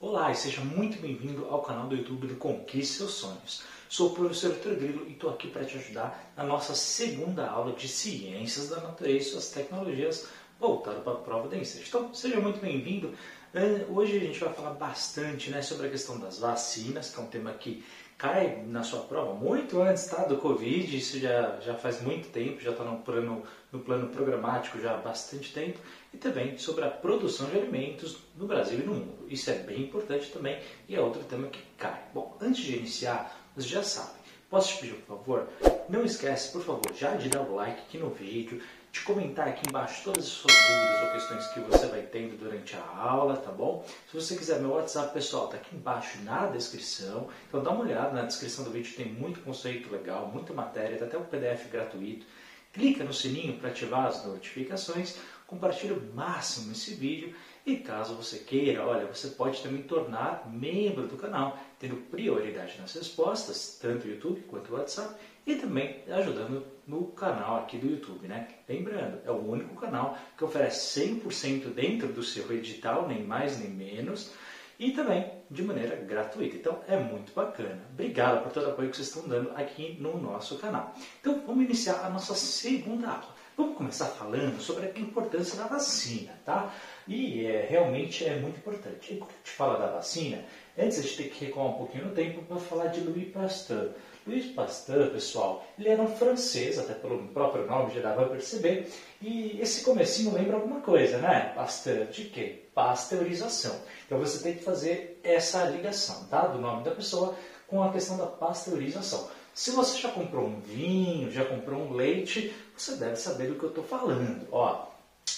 Olá e seja muito bem-vindo ao canal do YouTube do Conquiste Seus Sonhos. Sou o professor Vitor e estou aqui para te ajudar na nossa segunda aula de Ciências da Natureza e suas tecnologias voltado para a prova da INSET. Então, seja muito bem-vindo. Eh, hoje a gente vai falar bastante né, sobre a questão das vacinas, que é um tema que cai na sua prova muito antes tá, do Covid, isso já, já faz muito tempo, já está no plano, no plano programático já há bastante tempo, e também sobre a produção de alimentos no Brasil e no mundo. Isso é bem importante também e é outro tema que cai. Bom, antes de iniciar, você já sabe, posso te pedir por favor? Não esquece, por favor, já de dar o like aqui no vídeo, de comentar aqui embaixo todas as suas dúvidas ou questões que você vai tendo durante a aula, tá bom? Se você quiser, meu WhatsApp pessoal está aqui embaixo na descrição, então dá uma olhada na descrição do vídeo, tem muito conceito legal, muita matéria, tem até um PDF gratuito. Clica no sininho para ativar as notificações, compartilhe o máximo esse vídeo e caso você queira, olha, você pode também tornar membro do canal, tendo prioridade nas respostas, tanto YouTube quanto WhatsApp, e também ajudando no canal aqui do YouTube, né? Lembrando, é o único canal que oferece 100% dentro do seu edital, nem mais nem menos, e também de maneira gratuita. Então é muito bacana. Obrigado por todo o apoio que vocês estão dando aqui no nosso canal. Então vamos iniciar a nossa segunda aula. Vamos começar falando sobre a importância da vacina, tá? E é, realmente é muito importante. E quando a gente fala da vacina, antes a gente tem que recuar um pouquinho no tempo para falar de Louis Pasteur. Louis Pasteur, pessoal, ele era um francês, até pelo próprio nome já dava para perceber, e esse comecinho lembra alguma coisa, né? Pasteur de quê? Pasteurização. Então você tem que fazer essa ligação, tá? Do nome da pessoa com a questão da pasteurização. Se você já comprou um vinho, já comprou um leite, você deve saber do que eu estou falando. Ó,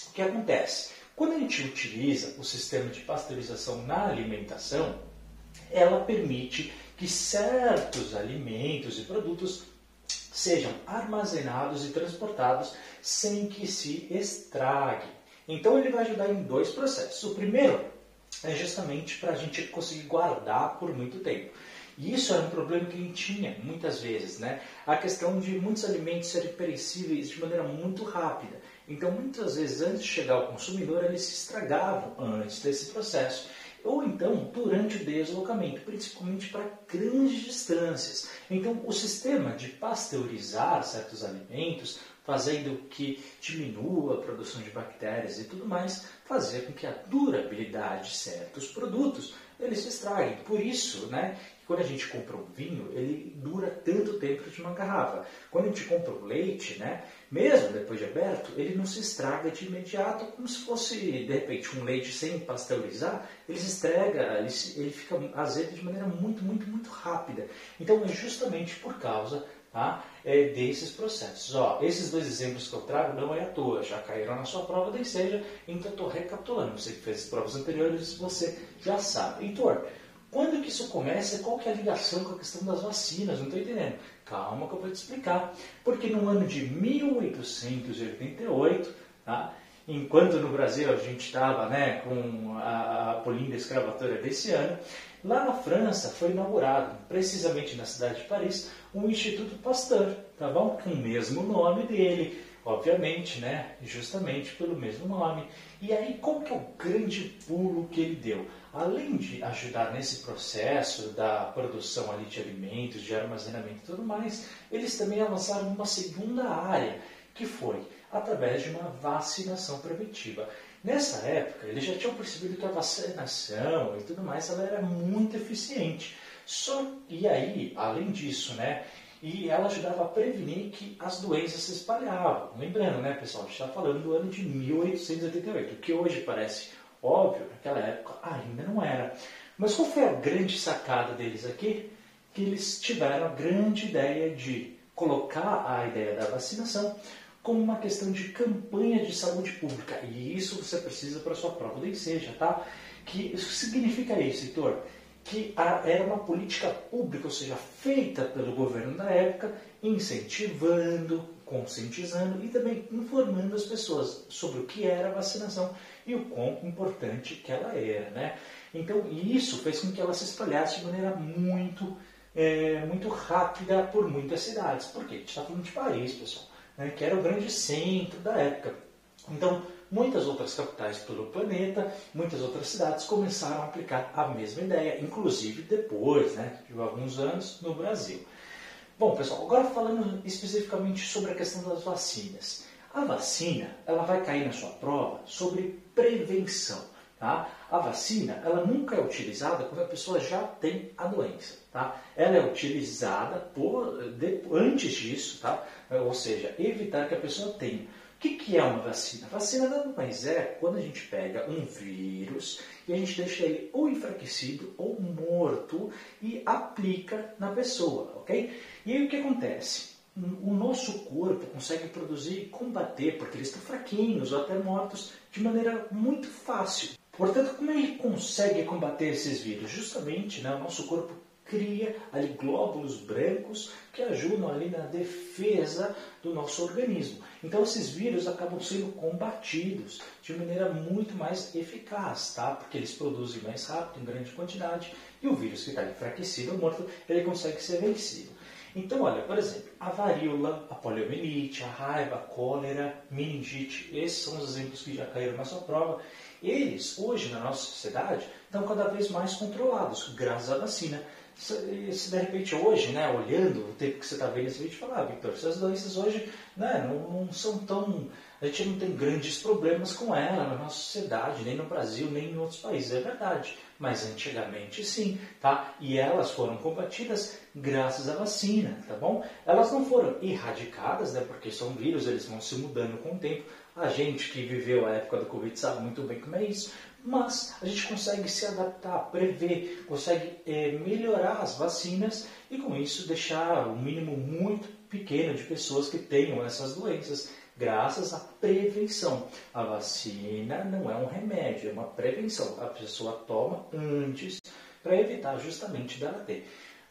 o que acontece? Quando a gente utiliza o sistema de pasteurização na alimentação, ela permite que certos alimentos e produtos sejam armazenados e transportados sem que se estrague. Então ele vai ajudar em dois processos. O primeiro é justamente para a gente conseguir guardar por muito tempo. E isso era um problema que a gente tinha muitas vezes, né? A questão de muitos alimentos serem perecíveis de maneira muito rápida. Então, muitas vezes, antes de chegar ao consumidor, eles se estragavam antes desse processo ou então durante o deslocamento, principalmente para grandes distâncias. Então, o sistema de pasteurizar certos alimentos, fazendo que diminua a produção de bactérias e tudo mais, fazia com que a durabilidade de certos produtos eles se estraguem. Por isso, né, quando a gente compra um vinho, ele dura tanto tempo de uma garrafa. Quando a gente compra um leite, né, mesmo depois de aberto, ele não se estraga de imediato, como se fosse, de repente, um leite sem pasteurizar, ele se estraga, ele, ele fica azedo de maneira muito, muito, muito rápida. Então, é justamente por causa tá, é, desses processos. Ó, esses dois exemplos que eu trago não é à toa, já caíram na sua prova, nem seja, então estou recapitulando. Você que fez as provas anteriores, você já sabe. Heitor, quando que isso começa qual que é a ligação com a questão das vacinas? Não estou entendendo. Calma que eu vou te explicar. Porque no ano de 1888, tá, enquanto no Brasil a gente estava né, com a, a polinda escravatória desse ano, lá na França foi inaugurado, precisamente na cidade de Paris, um Instituto Pasteur, tá bom? Com o mesmo nome dele obviamente, né? Justamente pelo mesmo nome. E aí, qual que é o grande pulo que ele deu? Além de ajudar nesse processo da produção ali de alimentos, de armazenamento e tudo mais, eles também avançaram numa segunda área, que foi através de uma vacinação preventiva. Nessa época, eles já tinham percebido que a vacinação e tudo mais ela era muito eficiente. Só e aí, além disso, né, e ela ajudava a prevenir que as doenças se espalhavam. Lembrando, né, pessoal, a gente está falando do ano de 1888, o que hoje parece óbvio, naquela época ainda não era. Mas qual foi a grande sacada deles aqui? Que eles tiveram a grande ideia de colocar a ideia da vacinação como uma questão de campanha de saúde pública. E isso você precisa para sua prova do seja, tá? Que isso significa isso, Heitor? Que era uma política pública, ou seja, feita pelo governo da época, incentivando, conscientizando e também informando as pessoas sobre o que era a vacinação e o quão importante que ela era. Né? Então, isso fez com que ela se espalhasse de maneira muito, é, muito rápida por muitas cidades. Por quê? A gente está falando de Paris, pessoal, né? que era o grande centro da época. Então, muitas outras capitais pelo planeta, muitas outras cidades começaram a aplicar a mesma ideia, inclusive depois né, de alguns anos no Brasil. Bom, pessoal, agora falando especificamente sobre a questão das vacinas. A vacina, ela vai cair na sua prova sobre prevenção. Tá? A vacina, ela nunca é utilizada quando a pessoa já tem a doença. Tá? Ela é utilizada por, de, antes disso, tá? ou seja, evitar que a pessoa tenha. O que, que é uma vacina? Vacina nada mais é quando a gente pega um vírus e a gente deixa ele ou enfraquecido ou morto e aplica na pessoa, ok? E aí o que acontece? o nosso corpo consegue produzir e combater, porque eles estão fraquinhos ou até mortos, de maneira muito fácil. Portanto, como ele consegue combater esses vírus? Justamente, né, o nosso corpo cria ali glóbulos brancos que ajudam ali na defesa do nosso organismo. Então esses vírus acabam sendo combatidos de maneira muito mais eficaz, tá? Porque eles produzem mais rápido, em grande quantidade, e o vírus que está enfraquecido ou morto, ele consegue ser vencido. Então, olha, por exemplo, a varíola, a poliomielite, a raiva, a cólera, meningite, esses são os exemplos que já caíram na sua prova. Eles, hoje na nossa sociedade, estão cada vez mais controlados, graças à vacina. Se, se de repente hoje, né, olhando o tempo que você está vendo esse vídeo, falar, ah, Victor, essas doenças hoje né, não, não são tão. A gente não tem grandes problemas com ela na nossa sociedade, nem no Brasil, nem em outros países. É verdade mas antigamente sim, tá? E elas foram combatidas graças à vacina, tá bom? Elas não foram erradicadas, né? Porque são vírus, eles vão se mudando com o tempo. A gente que viveu a época do Covid sabe muito bem como é isso. Mas a gente consegue se adaptar, prever, consegue é, melhorar as vacinas e com isso deixar um mínimo muito pequeno de pessoas que tenham essas doenças graças à prevenção. A vacina não é um remédio, é uma prevenção. A pessoa toma antes para evitar justamente dela ter.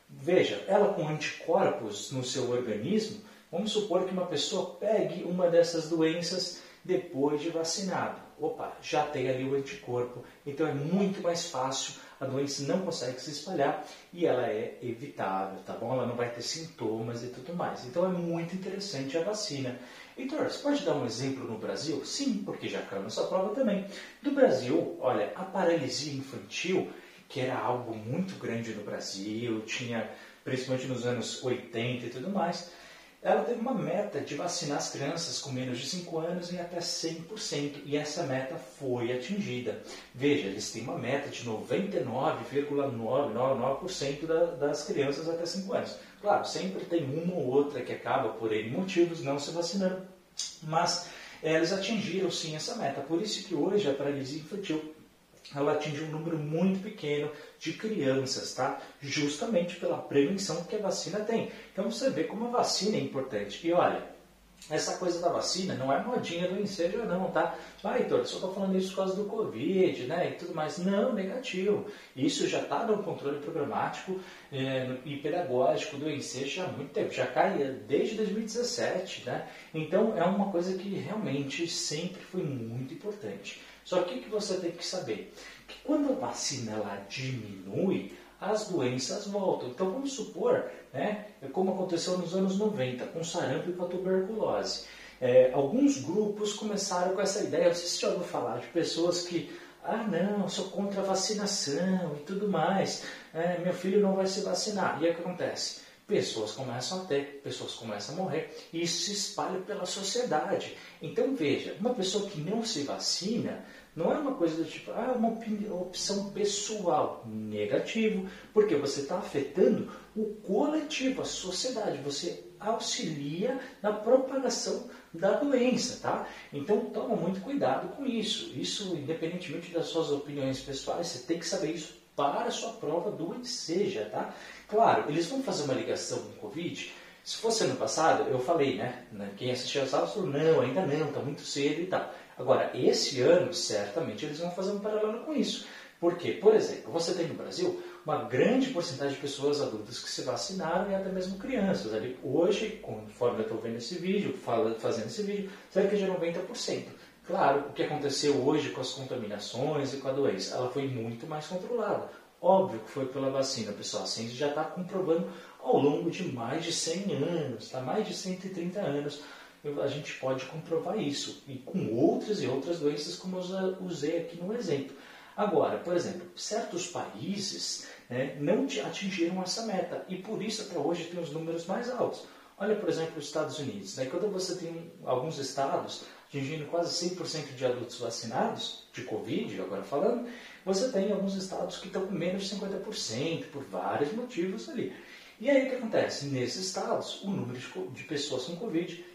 Veja, ela com anticorpos no seu organismo, vamos supor que uma pessoa pegue uma dessas doenças depois de vacinado. Opa, já tem ali o anticorpo, então é muito mais fácil, a doença não consegue se espalhar e ela é evitável, tá bom? Ela não vai ter sintomas e tudo mais. Então é muito interessante a vacina. Heitor, você pode dar um exemplo no Brasil? Sim, porque já caiu nessa prova também. No Brasil, olha, a paralisia infantil, que era algo muito grande no Brasil, tinha principalmente nos anos 80 e tudo mais, ela teve uma meta de vacinar as crianças com menos de 5 anos em até 100%, e essa meta foi atingida. Veja, eles têm uma meta de 99,999% das crianças até 5 anos. Claro, sempre tem uma ou outra que acaba, por N motivos, não se vacinando, mas eles atingiram sim essa meta. Por isso que hoje a paralisia infantil ela atinge um número muito pequeno de crianças, tá? Justamente pela prevenção que a vacina tem. Então você vê como a vacina é importante. E olha, essa coisa da vacina não é modinha do ensejo não, tá? Ah, Heitor, só estou falando isso por causa do Covid, né, e tudo mais. Não, negativo. Isso já está no controle programático é, e pedagógico do ensejo há muito tempo. Já cai desde 2017, né? Então, é uma coisa que realmente sempre foi muito importante. Só que o que você tem que saber? Que quando a vacina ela diminui, as doenças voltam. Então vamos supor, né, como aconteceu nos anos 90, com sarampo e com a tuberculose. É, alguns grupos começaram com essa ideia, você já ouviu falar de pessoas que, ah não, sou contra a vacinação e tudo mais, é, meu filho não vai se vacinar. E o que acontece? Pessoas começam a ter, pessoas começam a morrer, e isso se espalha pela sociedade. Então veja, uma pessoa que não se vacina, não é uma coisa do tipo, ah, uma opção pessoal. Negativo, porque você está afetando o coletivo, a sociedade. Você auxilia na propagação da doença, tá? Então toma muito cuidado com isso. Isso, independentemente das suas opiniões pessoais, você tem que saber isso para a sua prova do seja, tá? Claro, eles vão fazer uma ligação com o Covid. Se fosse ano passado, eu falei, né? Quem assistiu a sala falou, não, ainda não, está muito cedo e tal. Agora, esse ano, certamente, eles vão fazer um paralelo com isso. Porque, por exemplo, você tem no Brasil uma grande porcentagem de pessoas adultas que se vacinaram e até mesmo crianças. Ali, hoje, conforme eu estou vendo esse vídeo, fazendo esse vídeo, cerca de 90%. Claro, o que aconteceu hoje com as contaminações e com a doença, ela foi muito mais controlada. Óbvio que foi pela vacina, pessoal. A ciência já está comprovando ao longo de mais de 100 anos, tá? mais de 130 anos, a gente pode comprovar isso, e com outras e outras doenças, como eu usei aqui no exemplo. Agora, por exemplo, certos países né, não atingiram essa meta, e por isso até hoje tem os números mais altos. Olha, por exemplo, os Estados Unidos. Né? Quando você tem alguns estados atingindo quase 100% de adultos vacinados, de Covid, agora falando, você tem alguns estados que estão com menos de 50%, por vários motivos ali. E aí o que acontece? Nesses estados, o número de pessoas com Covid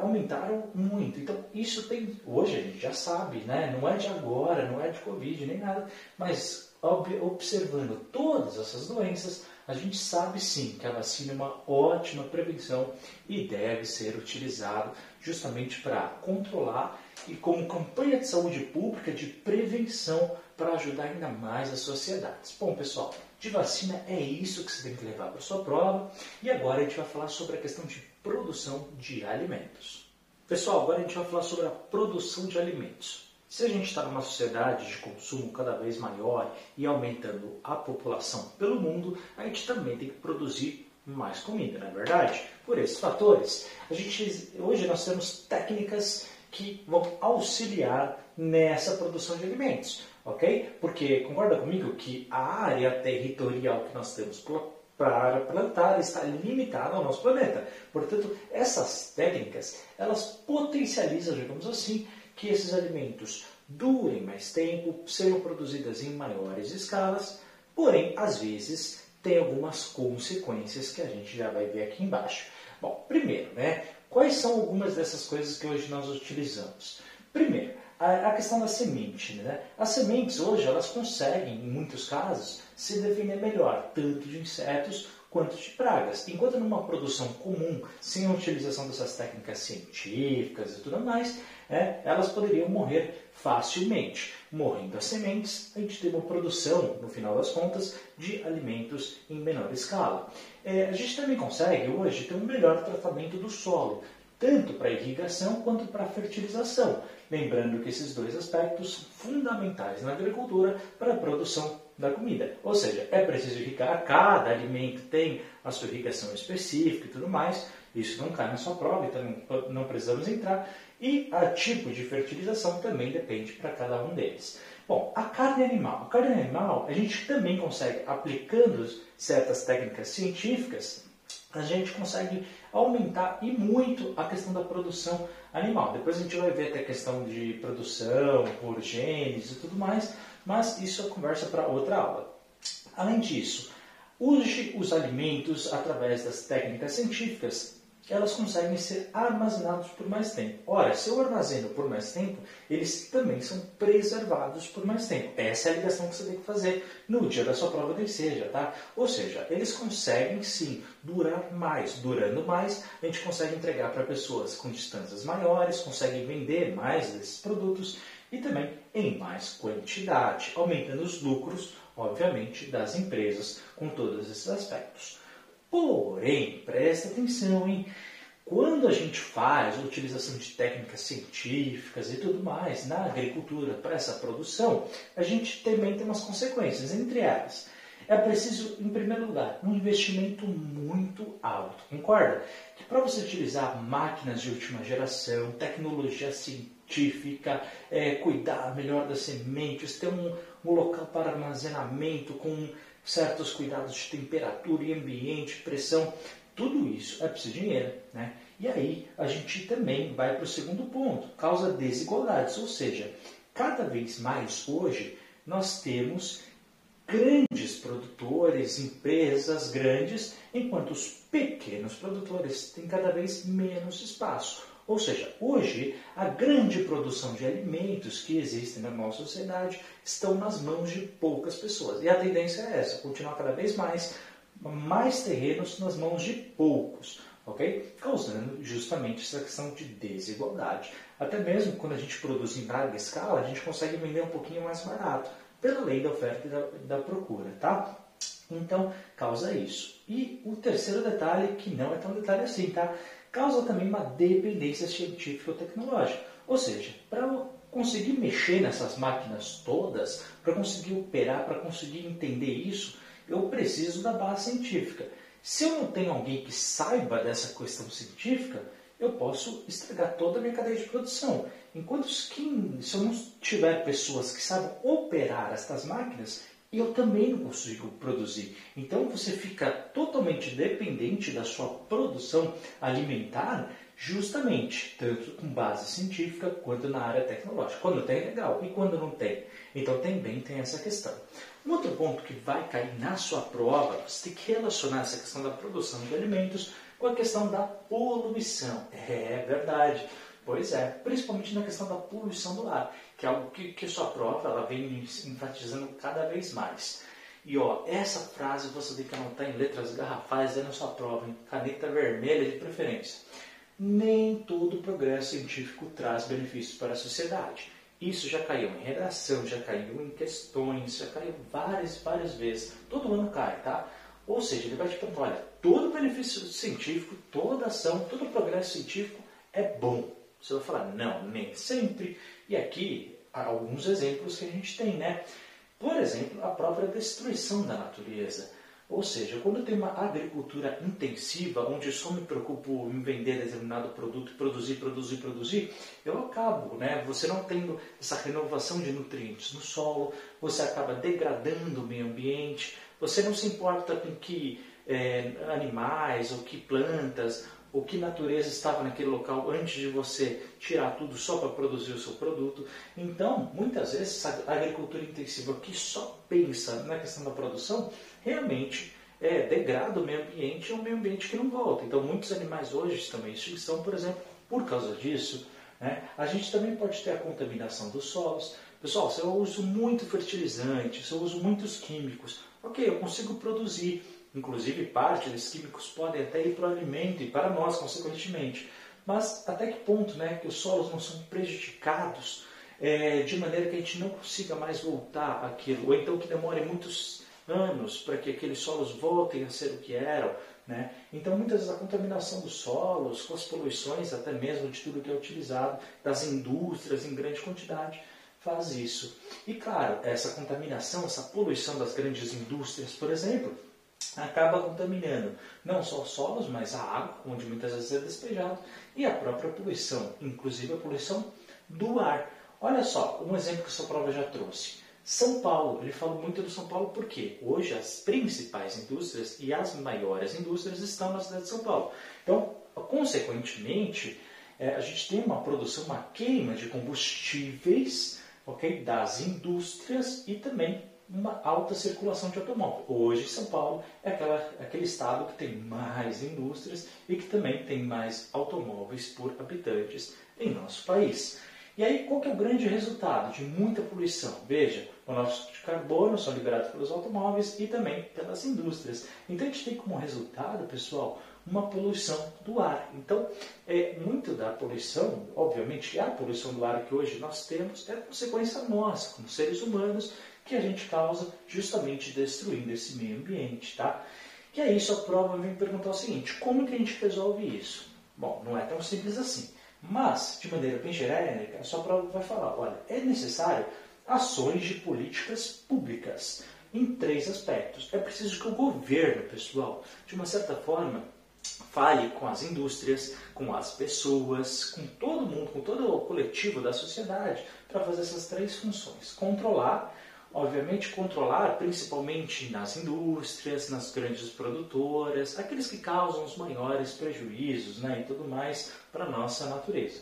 aumentaram muito. Então, isso tem. Hoje a gente já sabe, né? não é de agora, não é de Covid nem nada, mas observando todas essas doenças, a gente sabe sim que a vacina é uma ótima prevenção e deve ser utilizado justamente para controlar e como campanha de saúde pública de prevenção para ajudar ainda mais as sociedades. Bom, pessoal, de vacina é isso que você tem que levar para sua prova e agora a gente vai falar sobre a questão de produção de alimentos. Pessoal, agora a gente vai falar sobre a produção de alimentos. Se a gente está numa sociedade de consumo cada vez maior e aumentando a população pelo mundo, a gente também tem que produzir mais comida, não é verdade? Por esses fatores, a gente, hoje nós temos técnicas que vão auxiliar nessa produção de alimentos, ok? Porque concorda comigo que a área territorial que nós temos para plantar está limitada ao nosso planeta. Portanto, essas técnicas elas potencializam, digamos assim, que esses alimentos durem mais tempo, sejam produzidas em maiores escalas, porém, às vezes, tem algumas consequências que a gente já vai ver aqui embaixo. Bom, primeiro, né, quais são algumas dessas coisas que hoje nós utilizamos? Primeiro, a, questão da semente. Né? As sementes hoje elas conseguem, em muitos casos, se defender melhor, tanto de insetos quanto de pragas. Enquanto numa produção comum, sem a utilização dessas técnicas científicas e tudo mais, é, elas poderiam morrer facilmente. Morrendo as sementes, a gente tem uma produção, no final das contas, de alimentos em menor escala. É, a gente também consegue, hoje, ter um melhor tratamento do solo, tanto para irrigação quanto para fertilização. Lembrando que esses dois aspectos fundamentais na agricultura para a produção da comida. Ou seja, é preciso irrigar, cada alimento tem a sua irrigação específica e tudo mais. Isso não cai na sua prova, então não precisamos entrar. E o tipo de fertilização também depende para cada um deles. Bom, a carne animal. A carne animal, a gente também consegue, aplicando certas técnicas científicas, a gente consegue aumentar e muito a questão da produção animal. Depois a gente vai ver até a questão de produção por genes e tudo mais, mas isso é conversa para outra aula. Além disso, use os alimentos através das técnicas científicas elas conseguem ser armazenados por mais tempo. Ora, se eu armazeno por mais tempo, eles também são preservados por mais tempo. Essa é a ligação que você tem que fazer no dia da sua prova de seja, tá? Ou seja, eles conseguem sim durar mais. Durando mais, a gente consegue entregar para pessoas com distâncias maiores, consegue vender mais desses produtos e também em mais quantidade, aumentando os lucros, obviamente, das empresas com todos esses aspectos. Porém, presta atenção, hein? Quando a gente faz a utilização de técnicas científicas e tudo mais na agricultura para essa produção, a gente também tem umas consequências. Entre elas, é preciso, em primeiro lugar, um investimento muito alto. Concorda? Que para você utilizar máquinas de última geração, tecnologia científica, é, cuidar melhor das sementes, ter um, um local para armazenamento com certos cuidados de temperatura e ambiente, pressão, tudo isso é preciso de dinheiro. Né? E aí a gente também vai para o segundo ponto, causa desigualdades, ou seja, cada vez mais hoje nós temos grandes produtores, empresas grandes, enquanto os pequenos produtores têm cada vez menos espaço. Ou seja, hoje a grande produção de alimentos que existem na nossa sociedade estão nas mãos de poucas pessoas. E a tendência é essa, continuar cada vez mais mais terrenos nas mãos de poucos, ok? Causando justamente essa questão de desigualdade. Até mesmo quando a gente produz em larga escala, a gente consegue vender um pouquinho mais barato, pela lei da oferta e da, da procura, tá? Então, causa isso. E o terceiro detalhe, que não é tão detalhe assim, tá? Causa também uma dependência científica ou tecnológica. Ou seja, para conseguir mexer nessas máquinas todas, para conseguir operar, para conseguir entender isso, eu preciso da base científica. Se eu não tenho alguém que saiba dessa questão científica, eu posso estragar toda a minha cadeia de produção. Enquanto se eu não tiver pessoas que sabem operar estas máquinas, eu também não consigo produzir. Então você fica totalmente dependente da sua produção alimentar, justamente tanto com base científica quanto na área tecnológica. Quando tem, legal, e quando não tem? Então também tem essa questão. Um outro ponto que vai cair na sua prova, você tem que relacionar essa questão da produção de alimentos com a questão da poluição. É verdade. Pois é, principalmente na questão da poluição do ar, que é algo que, que sua prova ela vem enfatizando cada vez mais. E ó, essa frase você tem que anotar em letras garrafais aí na sua prova, em caneta vermelha de preferência. Nem todo progresso científico traz benefícios para a sociedade. Isso já caiu em redação, já caiu em questões, já caiu várias, várias vezes. Todo ano cai, tá? Ou seja, ele vai te perguntar, olha, todo benefício científico, toda ação, todo progresso científico é bom. Você vai falar, não, nem sempre. E aqui, alguns exemplos que a gente tem, né? Por exemplo, a própria destruição da natureza. Ou seja, quando tenho uma agricultura intensiva, onde só me preocupo em vender determinado produto, produzir, produzir, produzir, eu acabo, né? Você não tendo essa renovação de nutrientes no solo, você acaba degradando o meio ambiente, você não se importa com que é, animais ou que plantas o que natureza estava naquele local antes de você tirar tudo só para produzir o seu produto. Então, muitas vezes, a agricultura intensiva que só pensa na questão da produção, realmente é, degrada o meio ambiente e é um meio ambiente que não volta. Então, muitos animais hoje estão em extinção, por exemplo, por causa disso. Né? A gente também pode ter a contaminação dos solos. Pessoal, se eu uso muito fertilizante, se eu uso muitos químicos, ok, eu consigo produzir Inclusive, parte desses químicos podem até ir para o alimento e para nós, consequentemente. Mas até que ponto né, que os solos não são prejudicados é, de maneira que a gente não consiga mais voltar àquilo, ou então que demore muitos anos para que aqueles solos voltem a ser o que eram. Né? Então, muitas vezes a contaminação dos solos, com as poluições até mesmo de tudo que é utilizado, das indústrias em grande quantidade, faz isso. E claro, essa contaminação, essa poluição das grandes indústrias, por exemplo, acaba contaminando não só os solos, mas a água, onde muitas vezes é despejado, e a própria poluição, inclusive a poluição do ar. Olha só, um exemplo que a sua prova já trouxe. São Paulo, ele fala muito do São Paulo porque hoje as principais indústrias e as maiores indústrias estão na cidade de São Paulo. Então, consequentemente, é, a gente tem uma produção, uma queima de combustíveis okay, das indústrias e também uma alta circulação de automóvel. Hoje, São Paulo é aquela, aquele estado que tem mais indústrias e que também tem mais automóveis por habitantes em nosso país. E aí, qual que é o grande resultado de muita poluição? Veja, monóxido de carbono são liberados pelos automóveis e também pelas indústrias. Então, a gente tem como resultado, pessoal, uma poluição do ar. Então, é, muito da poluição, obviamente, a poluição do ar que hoje nós temos é consequência nossa, como seres humanos, que a gente causa justamente destruindo esse meio ambiente, tá? E aí sua prova vem perguntar o seguinte, como que a gente resolve isso? Bom, não é tão simples assim, mas, de maneira bem genérica, a sua prova vai falar, olha, é necessário ações de políticas públicas em três aspectos. É preciso que o governo, pessoal, de uma certa forma, fale com as indústrias, com as pessoas, com todo mundo, com todo o coletivo da sociedade, para fazer essas três funções: controlar, obviamente, controlar principalmente nas indústrias, nas grandes produtoras, aqueles que causam os maiores prejuízos né, e tudo mais para a nossa natureza.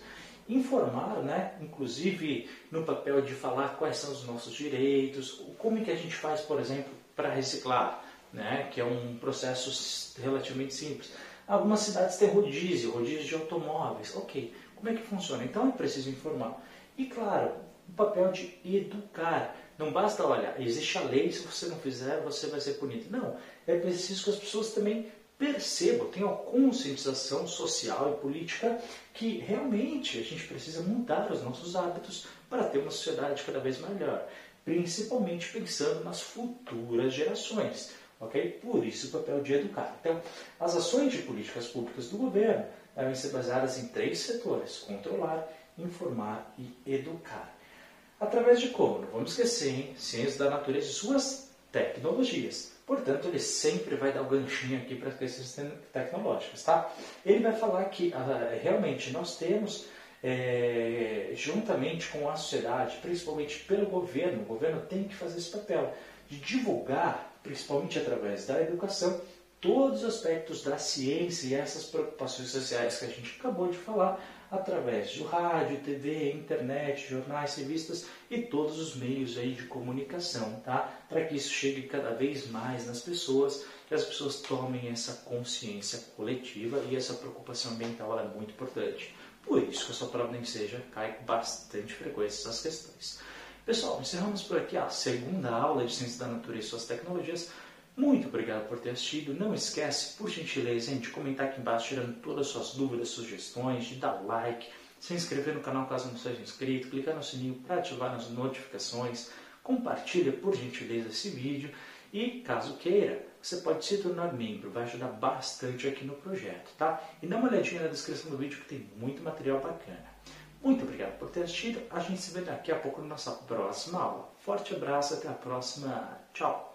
Informar, né, inclusive no papel de falar quais são os nossos direitos, como é que a gente faz, por exemplo, para reciclar, né, que é um processo relativamente simples. Algumas cidades têm rodízio, rodízio de automóveis. Ok, como é que funciona? Então é preciso informar. E claro, o papel de educar. Não basta, olha, existe a lei, se você não fizer, você vai ser punido. Não, é preciso que as pessoas também percebam, tenham conscientização social e política que realmente a gente precisa mudar os nossos hábitos para ter uma sociedade cada vez melhor, principalmente pensando nas futuras gerações. ok? Por isso o papel de educar. Então, as ações de políticas públicas do governo devem ser baseadas em três setores: controlar, informar e educar. Através de como? Não vamos esquecer, hein? Ciências da natureza e suas tecnologias. Portanto, ele sempre vai dar o um ganchinho aqui para as questões tecnológicas, tá? Ele vai falar que ah, realmente nós temos, é, juntamente com a sociedade, principalmente pelo governo, o governo tem que fazer esse papel de divulgar, principalmente através da educação, todos os aspectos da ciência e essas preocupações sociais que a gente acabou de falar através do rádio, TV, internet, jornais, revistas e todos os meios aí de comunicação, tá? Para que isso chegue cada vez mais nas pessoas, que as pessoas tomem essa consciência coletiva e essa preocupação ambiental é muito importante. Por isso que a sua prova nem seja cai com bastante frequência essas questões. Pessoal, encerramos por aqui a segunda aula de Ciência da Natureza e suas tecnologias. Muito obrigado por ter assistido. Não esquece, por gentileza, de comentar aqui embaixo, tirando todas as suas dúvidas, sugestões, de dar like, se inscrever no canal caso não seja inscrito, clicar no sininho para ativar as notificações, compartilha por gentileza esse vídeo e, caso queira, você pode se tornar membro, vai ajudar bastante aqui no projeto, tá? E dá uma olhadinha na descrição do vídeo que tem muito material bacana. Muito obrigado por ter assistido. A gente se vê daqui a pouco na nossa próxima aula. Forte abraço, até a próxima. Tchau!